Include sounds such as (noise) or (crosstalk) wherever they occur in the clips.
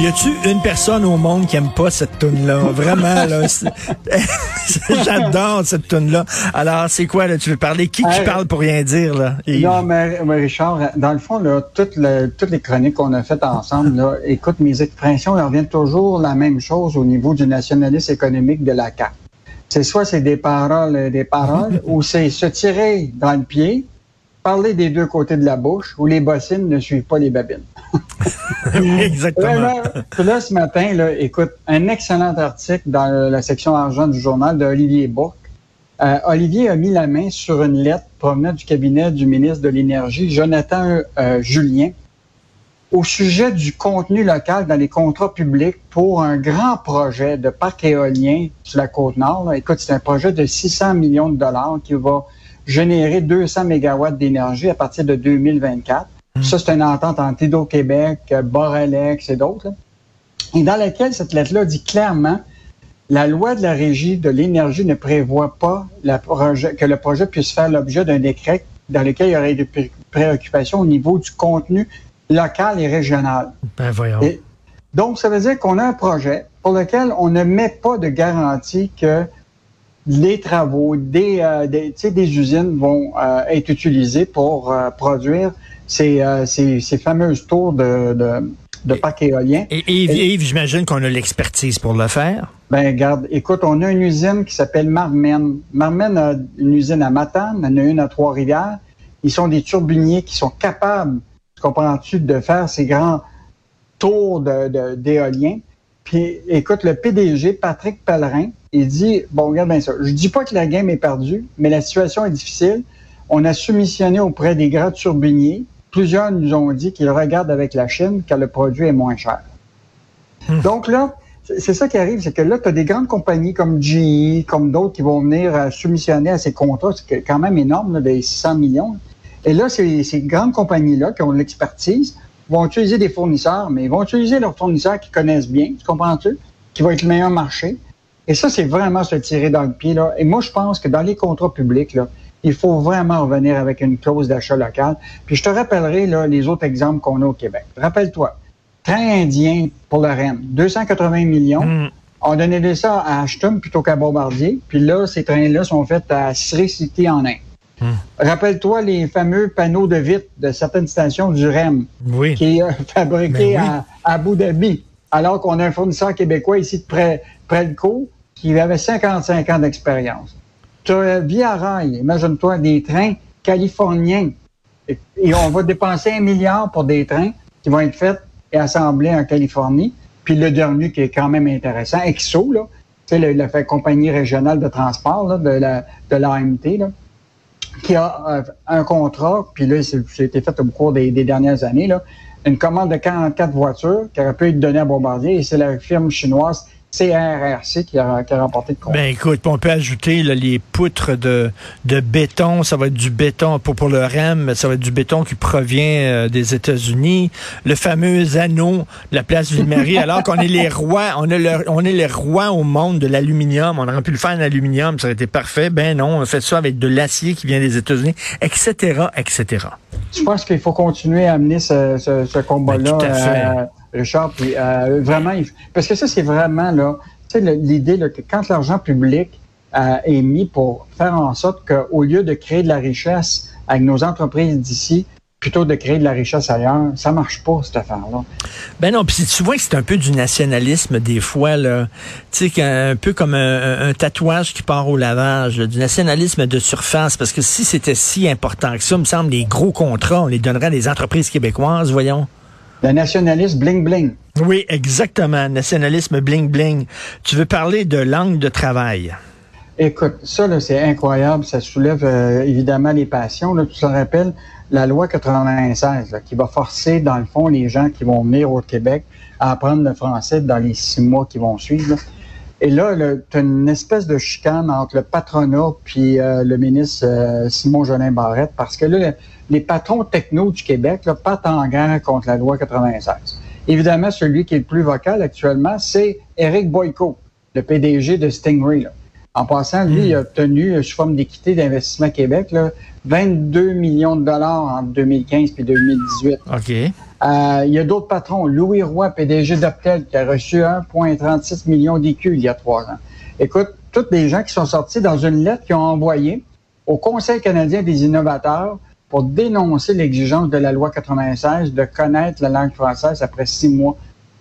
Y a-tu une personne au monde qui aime pas cette tune là Vraiment là, (laughs) j'adore cette tune là. Alors c'est quoi là Tu veux parler? Qui qui parle pour rien dire là? Yves? Non, mais, mais Richard, dans le fond, là, toutes, le- toutes les chroniques qu'on a faites ensemble, là, écoute, mes expressions elles reviennent toujours la même chose au niveau du nationalisme économique de la CAQ. C'est soit c'est des paroles, des paroles, (laughs) ou c'est se tirer dans le pied, parler des deux côtés de la bouche, où les bossines ne suivent pas les babines. (laughs) Exactement. Puis là, ce matin, là, écoute, un excellent article dans la section argent du journal d'Olivier Bourque. Euh, Olivier a mis la main sur une lettre provenant du cabinet du ministre de l'Énergie, Jonathan euh, Julien, au sujet du contenu local dans les contrats publics pour un grand projet de parc éolien sur la côte nord. là. Écoute, c'est un projet de 600 millions de dollars qui va générer 200 mégawatts d'énergie à partir de 2024. Ça, c'est une entente entre Hydro-Québec, Boralex et d'autres. Et dans laquelle cette lettre-là dit clairement la loi de la régie de l'énergie ne prévoit pas la projet- que le projet puisse faire l'objet d'un décret dans lequel il y aurait des pré- préoccupations au niveau du contenu local et régional. Ben voyons. Et- donc, ça veut dire qu'on a un projet pour lequel on ne met pas de garantie que les travaux des, euh, des, tu sais, des usines vont euh, être utilisés pour euh, produire ces, euh, ces, ces fameuses tours de, de, de parcs éoliens. Et Yves, Yves, j'imagine qu'on a l'expertise pour le faire. Ben, regarde, écoute, on a une usine qui s'appelle Marmen. Marmen a une usine à Matane, on a une à Trois-Rivières. Ils sont des turbiniers qui sont capables, comprends-tu, de faire ces grands tours de- de- d'éoliens. Puis, écoute, le PDG, Patrick Pellerin, il dit, bon, regarde bien ça, je dis pas que la game est perdue, mais la situation est difficile. On a soumissionné auprès des grands turbiniers. Plusieurs nous ont dit qu'ils regardent avec la Chine car le produit est moins cher. Donc là, c'est ça qui arrive, c'est que là, tu as des grandes compagnies comme GE, comme d'autres qui vont venir euh, soumissionner à ces contrats, c'est quand même énorme, là, des 600 millions. Et là, ces, ces grandes compagnies-là qui ont l'expertise vont utiliser des fournisseurs, mais ils vont utiliser leurs fournisseurs qui connaissent bien, tu comprends-tu? Qui va être le meilleur marché. Et ça, c'est vraiment se tirer dans le pied. Là. Et moi, je pense que dans les contrats publics, là, il faut vraiment revenir avec une clause d'achat local. Puis je te rappellerai là, les autres exemples qu'on a au Québec. Rappelle-toi, train indien pour le REM, 280 millions. Hmm. On donnait ça à Ashton plutôt qu'à Bombardier. Puis là, ces trains-là sont faits à Sri City en Inde. Rappelle-toi les fameux panneaux de vitre de certaines stations du REM Oui. qui est euh, (laughs) fabriqué Ben oui. à, à Abu Dhabi, alors qu'on a un fournisseur québécois ici de près, près le cours qui avait 55 ans d'expérience. Tu as Via Rail, imagine-toi, des trains californiens. Et, et on va dépenser un milliard pour des trains qui vont être faits et assemblés en Californie. Puis le dernier qui est quand même intéressant, EXO, là, le- la fait- compagnie régionale de transport là, de la de l'AMT, là, qui a euh, un contrat, puis là, ça fait au cours des, des dernières années, là, une commande de 44 voitures qui aurait pu être donnée à Bombardier, et c'est la firme chinoise CRRC qui a, qui a remporté le contrat. Ben écoute, on peut ajouter là, les poutres de, de béton. Ça va être du béton pour, pour le REM, ça va être du béton qui provient euh, des États-Unis. Le fameux anneau, la place Ville-Marie, (laughs) alors qu'on est les rois, on est, le- on est les rois au monde de l'aluminium. On aurait pu le faire en aluminium, ça aurait été parfait. Ben non, on fait ça avec de l'acier qui vient des États-Unis, etc., etc. Je pense qu'il faut continuer à amener ce, ce, ce combat-là, Ben, tout à fait. euh, Richard. Puis, euh, vraiment, parce que ça, c'est vraiment là, l'idée que quand l'argent public euh, est mis pour faire en sorte qu'au lieu de créer de la richesse avec nos entreprises d'ici, plutôt de créer de la richesse ailleurs, ça marche pas cette affaire-là. Ben non, puis tu vois que c'est un peu du nationalisme des fois là, tu sais un peu comme un, tatouage qui part au lavage, du nationalisme de surface parce que si c'était si important que ça, il me semble les gros contrats, on les donnerait à des entreprises québécoises, voyons. Le nationalisme bling bling. Oui, exactement, nationalisme bling bling. Tu veux parler de langue de travail? Écoute, ça, c'est incroyable. Ça soulève euh, évidemment les passions. Là, tu te rappelles, la loi 96 là, qui va forcer, dans le fond, les gens qui vont venir au Québec à apprendre le français dans les six mois qui vont suivre. là. Et là, tu as une espèce de chicane entre le patronat puis euh, le ministre euh, Simon Jolin Barrette parce que là, le- les patrons techno du Québec là, partent en guerre contre la loi 96. Évidemment, celui qui est le plus vocal actuellement, c'est Éric Boyko, le PDG de Stingray. là. En passant, lui, il a obtenu, euh, sous forme d'équité d'Investissement Québec, là, 22 millions de dollars entre 2015 et 2018. OK. Euh, il y a d'autres patrons. Louis Roy, PDG d'Optel, qui a reçu 1,36 millions d'écus il y a trois ans. Écoute, tous les gens qui sont sortis dans une lettre qu'ils ont envoyée au Conseil canadien des innovateurs pour dénoncer l'exigence de la loi 96 de connaître la langue française après six mois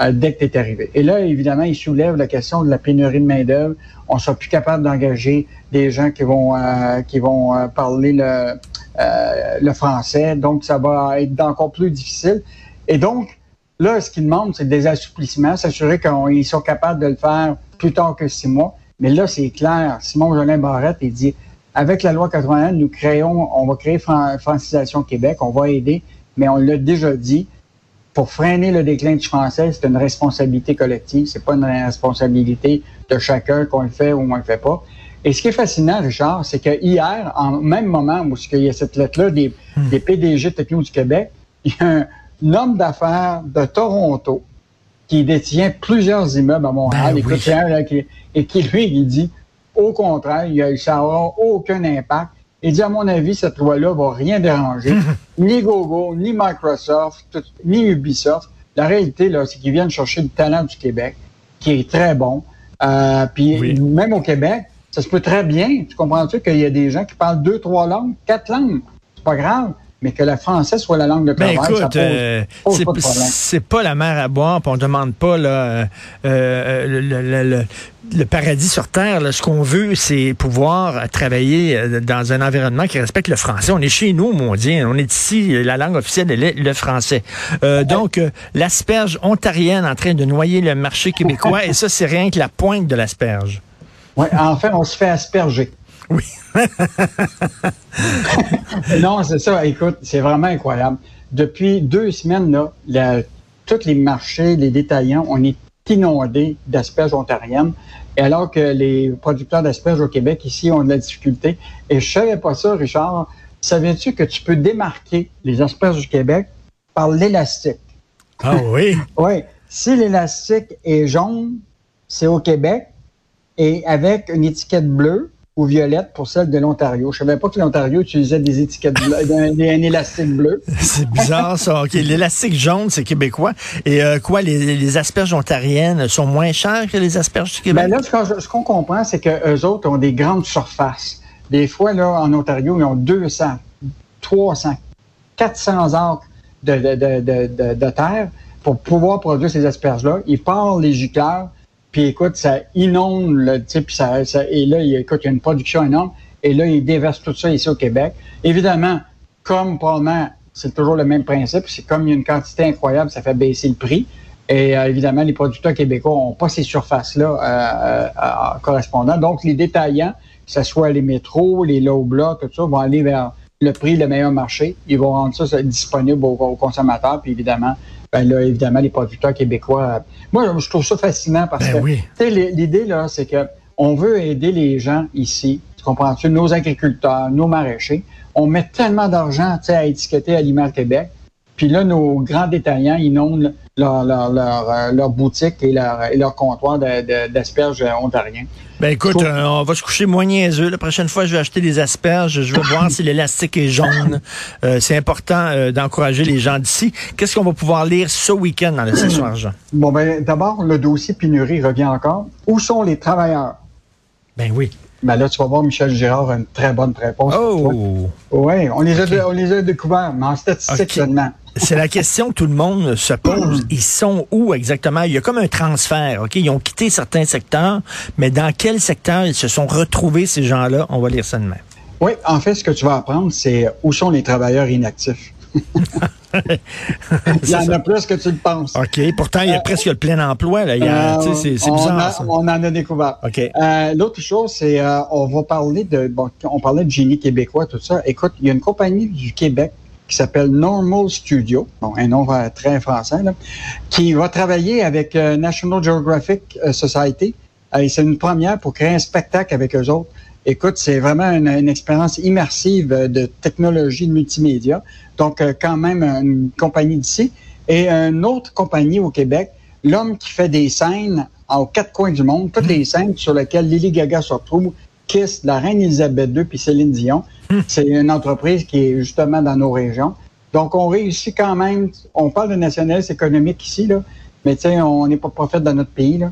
euh, dès que tu es arrivé. Et là, évidemment, il soulève la question de la pénurie de main-d'œuvre. On sera plus capable d'engager des gens qui vont euh, qui vont euh, parler le, le français. Donc, ça va être encore plus difficile. Et donc, là, ce qu'ils demandent, c'est des assouplissements, s'assurer qu'ils sont capables de le faire plus tard que six mois. Mais là, c'est clair. Simon Jolin Barrette, il dit, avec la loi 81, nous créons, on va créer Fran- Francisation Québec, on va aider, mais on l'a déjà dit, pour freiner le déclin du français, c'est une responsabilité collective, c'est pas une responsabilité de chacun qu'on le fait ou on le fait pas. Et ce qui est fascinant, Richard, c'est que hier, en même moment où il y a cette lettre-là des, des PDG techno du Québec, (laughs) il y a un, homme d'affaires de Toronto qui détient plusieurs immeubles à Montréal, Ben oui. là, qui- et qui, lui, il dit, au contraire, il ça n'aura aucun impact. Il dit, à mon avis, cette loi-là va rien déranger, (laughs) ni Google, ni Microsoft, tout- ni Ubisoft. La réalité, là, c'est qu'ils viennent chercher le talent du Québec, qui est très bon. Euh, puis Oui. même au Québec, ça se peut très bien. Tu comprends-tu qu'il y a des gens qui parlent deux, trois langues, quatre langues? C'est pas grave, mais que le français soit la langue de Ben travail, ça écoute, pose, euh, c'est pas de problème. c'est pas la mer à boire, puis on demande pas là, euh, euh, le, le- le- le paradis sur terre. là. Ce qu'on veut, c'est pouvoir travailler euh, dans un environnement qui respecte le français. On est chez nous, mon Dieu. On est ici. La langue officielle, elle est le français. Euh, donc, l'asperge ontarienne en train de noyer le marché québécois, et ça, c'est rien que la pointe de l'asperge. Ouais, enfin, on se fait asperger. Oui. (laughs) non, c'est ça. Écoute, c'est vraiment incroyable. Depuis deux semaines, là, la- tous les marchés, les détaillants, on est inondés d'asperges ontariennes. Et alors que les producteurs d'asperges au Québec, ici, ont de la difficulté. Et je savais pas ça, Richard. Savais-tu que tu peux démarquer les asperges du Québec par l'élastique? Ah oui? (laughs) Oui. Si l'élastique est jaune, c'est au Québec et avec une étiquette bleue ou violette pour celle de l'Ontario. Je savais pas que l'Ontario utilisait des étiquettes bleues, (laughs) un, un élastique bleu. (laughs) C'est bizarre ça. OK, l'élastique jaune, c'est québécois. Et euh, quoi, les, les asperges ontariennes sont moins chères que les asperges du Québec? Ben là, ce qu'on, comprend, c'est que eux autres ont des grandes surfaces. Des fois, là, en Ontario, ils ont 200, 300, 400 acres de, de, de, de, terre pour pouvoir produire ces asperges-là. Ils partent les gicleurs, puis écoute, ça inonde, le, puis ça, ça- et là, il, écoute, il y a une production énorme, et là, ils déversent tout ça ici au Québec. Évidemment, comme probablement, c'est toujours le même principe, c'est comme il y a une quantité incroyable, ça fait baisser le prix. Et euh, évidemment, les producteurs québécois n'ont pas ces surfaces-là euh, euh, euh, correspondant. Donc, les détaillants, que ce soit les métros, les Loblas, tout ça, vont aller vers le prix, le meilleur marché. Ils vont rendre ça, ça disponible aux, aux consommateurs. Puis évidemment, ben là, évidemment, les producteurs québécois. euh, moi, je trouve ça fascinant parce Ben que oui. l'idée, là, c'est que on veut aider les gens ici. Tu comprends-tu? Nos agriculteurs, nos maraîchers. On met tellement d'argent tu sais, à étiqueter Aliments Québec. Puis là, nos grands détaillants inondent leur, leur, leur, euh, leur boutique et leur, et leur comptoir d'asperges ontariens. Ben écoute, euh, on va se coucher moins niaiseux. La prochaine fois, je vais acheter des asperges. Je vais voir (laughs) si l'élastique est jaune. Euh, c'est important euh, d'encourager les gens d'ici. Qu'est-ce qu'on va pouvoir lire ce week-end dans la session (clears throat) argent? Bon, ben, d'abord, le dossier pénurie revient encore. Où sont les travailleurs? Ben oui. Ben là, tu vas voir Michel Girard a une très bonne réponse. Oh! Oui, on les, a, on les a découverts, mais en statistique seulement. C'est la question que tout le monde se pose. Ils sont où exactement? Il y a comme un transfert, OK? Ils ont quitté certains secteurs, mais dans quel secteur ils se sont retrouvés, ces gens-là? On va lire ça demain. Oui, en fait, ce que tu vas apprendre, c'est où sont les travailleurs inactifs. (laughs) Il y en a plus que tu le penses. OK. Pourtant, il y a presque le plein emploi. Là. Il y a- Euh, tu sais, c'est on, bizarre, a- ça. on en a découvert. OK. Euh, L'autre chose, c'est euh, on va parler de bon, on parlait de génie québécois, tout ça. Écoute, il y a une compagnie du Québec qui s'appelle Normal Studio, bon, un nom euh, très français, là, qui va travailler avec euh, National Geographic euh, Society. Et c'est une première pour créer un spectacle avec eux autres. Écoute, c'est vraiment une, une expérience immersive euh, de technologie de multimédia. Donc, euh, quand même, une compagnie d'ici. Et une autre compagnie au Québec, l'homme qui fait des scènes aux quatre coins du monde, toutes les scènes sur lesquelles Lily Gaga se retrouve, Kiss, la reine Elisabeth II puis Céline Dion. C'est une entreprise qui est justement dans nos régions. Donc, on réussit quand même. On parle de nationalisme économique ici, là, mais tu sais, on n'est pas prophète dans notre pays. Là.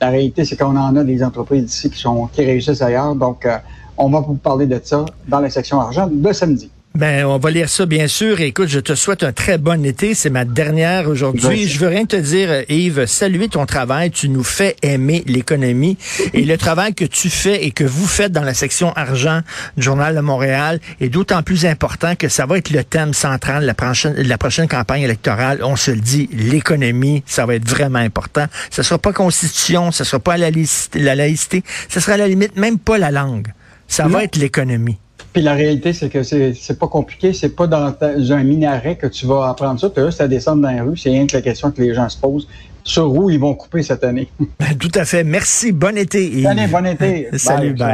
La réalité, c'est qu'on en a des entreprises ici qui, sont, qui réussissent ailleurs. Donc, euh, on va vous parler de ça dans la section argent de samedi. Ben, on va lire ça, bien sûr. Écoute, je te souhaite un très bon été. C'est ma dernière aujourd'hui. Je veux rien te dire, euh, Yves. Saluer ton travail. Tu nous fais aimer l'économie. Et le travail que tu fais et que vous faites dans la section argent du Journal de Montréal est d'autant plus important que ça va être le thème central de la prochaine, de la prochaine campagne électorale. On se le dit, l'économie, ça va être vraiment important. Ce sera pas constitution, ce sera pas la laïcité, la laïcité. Ce sera à la limite même pas la langue. Ça Non. va être l'économie. Puis la réalité, c'est que c'est pas compliqué. C'est pas dans ta- un minaret que tu vas apprendre ça. Tu as juste à descendre dans la rue. C'est rien que la question que les gens se posent. Sur où ils vont couper cette année. (laughs) Tout à fait. Merci. Bon été. Yves. Bon été. (laughs) Salut. Bye. bye.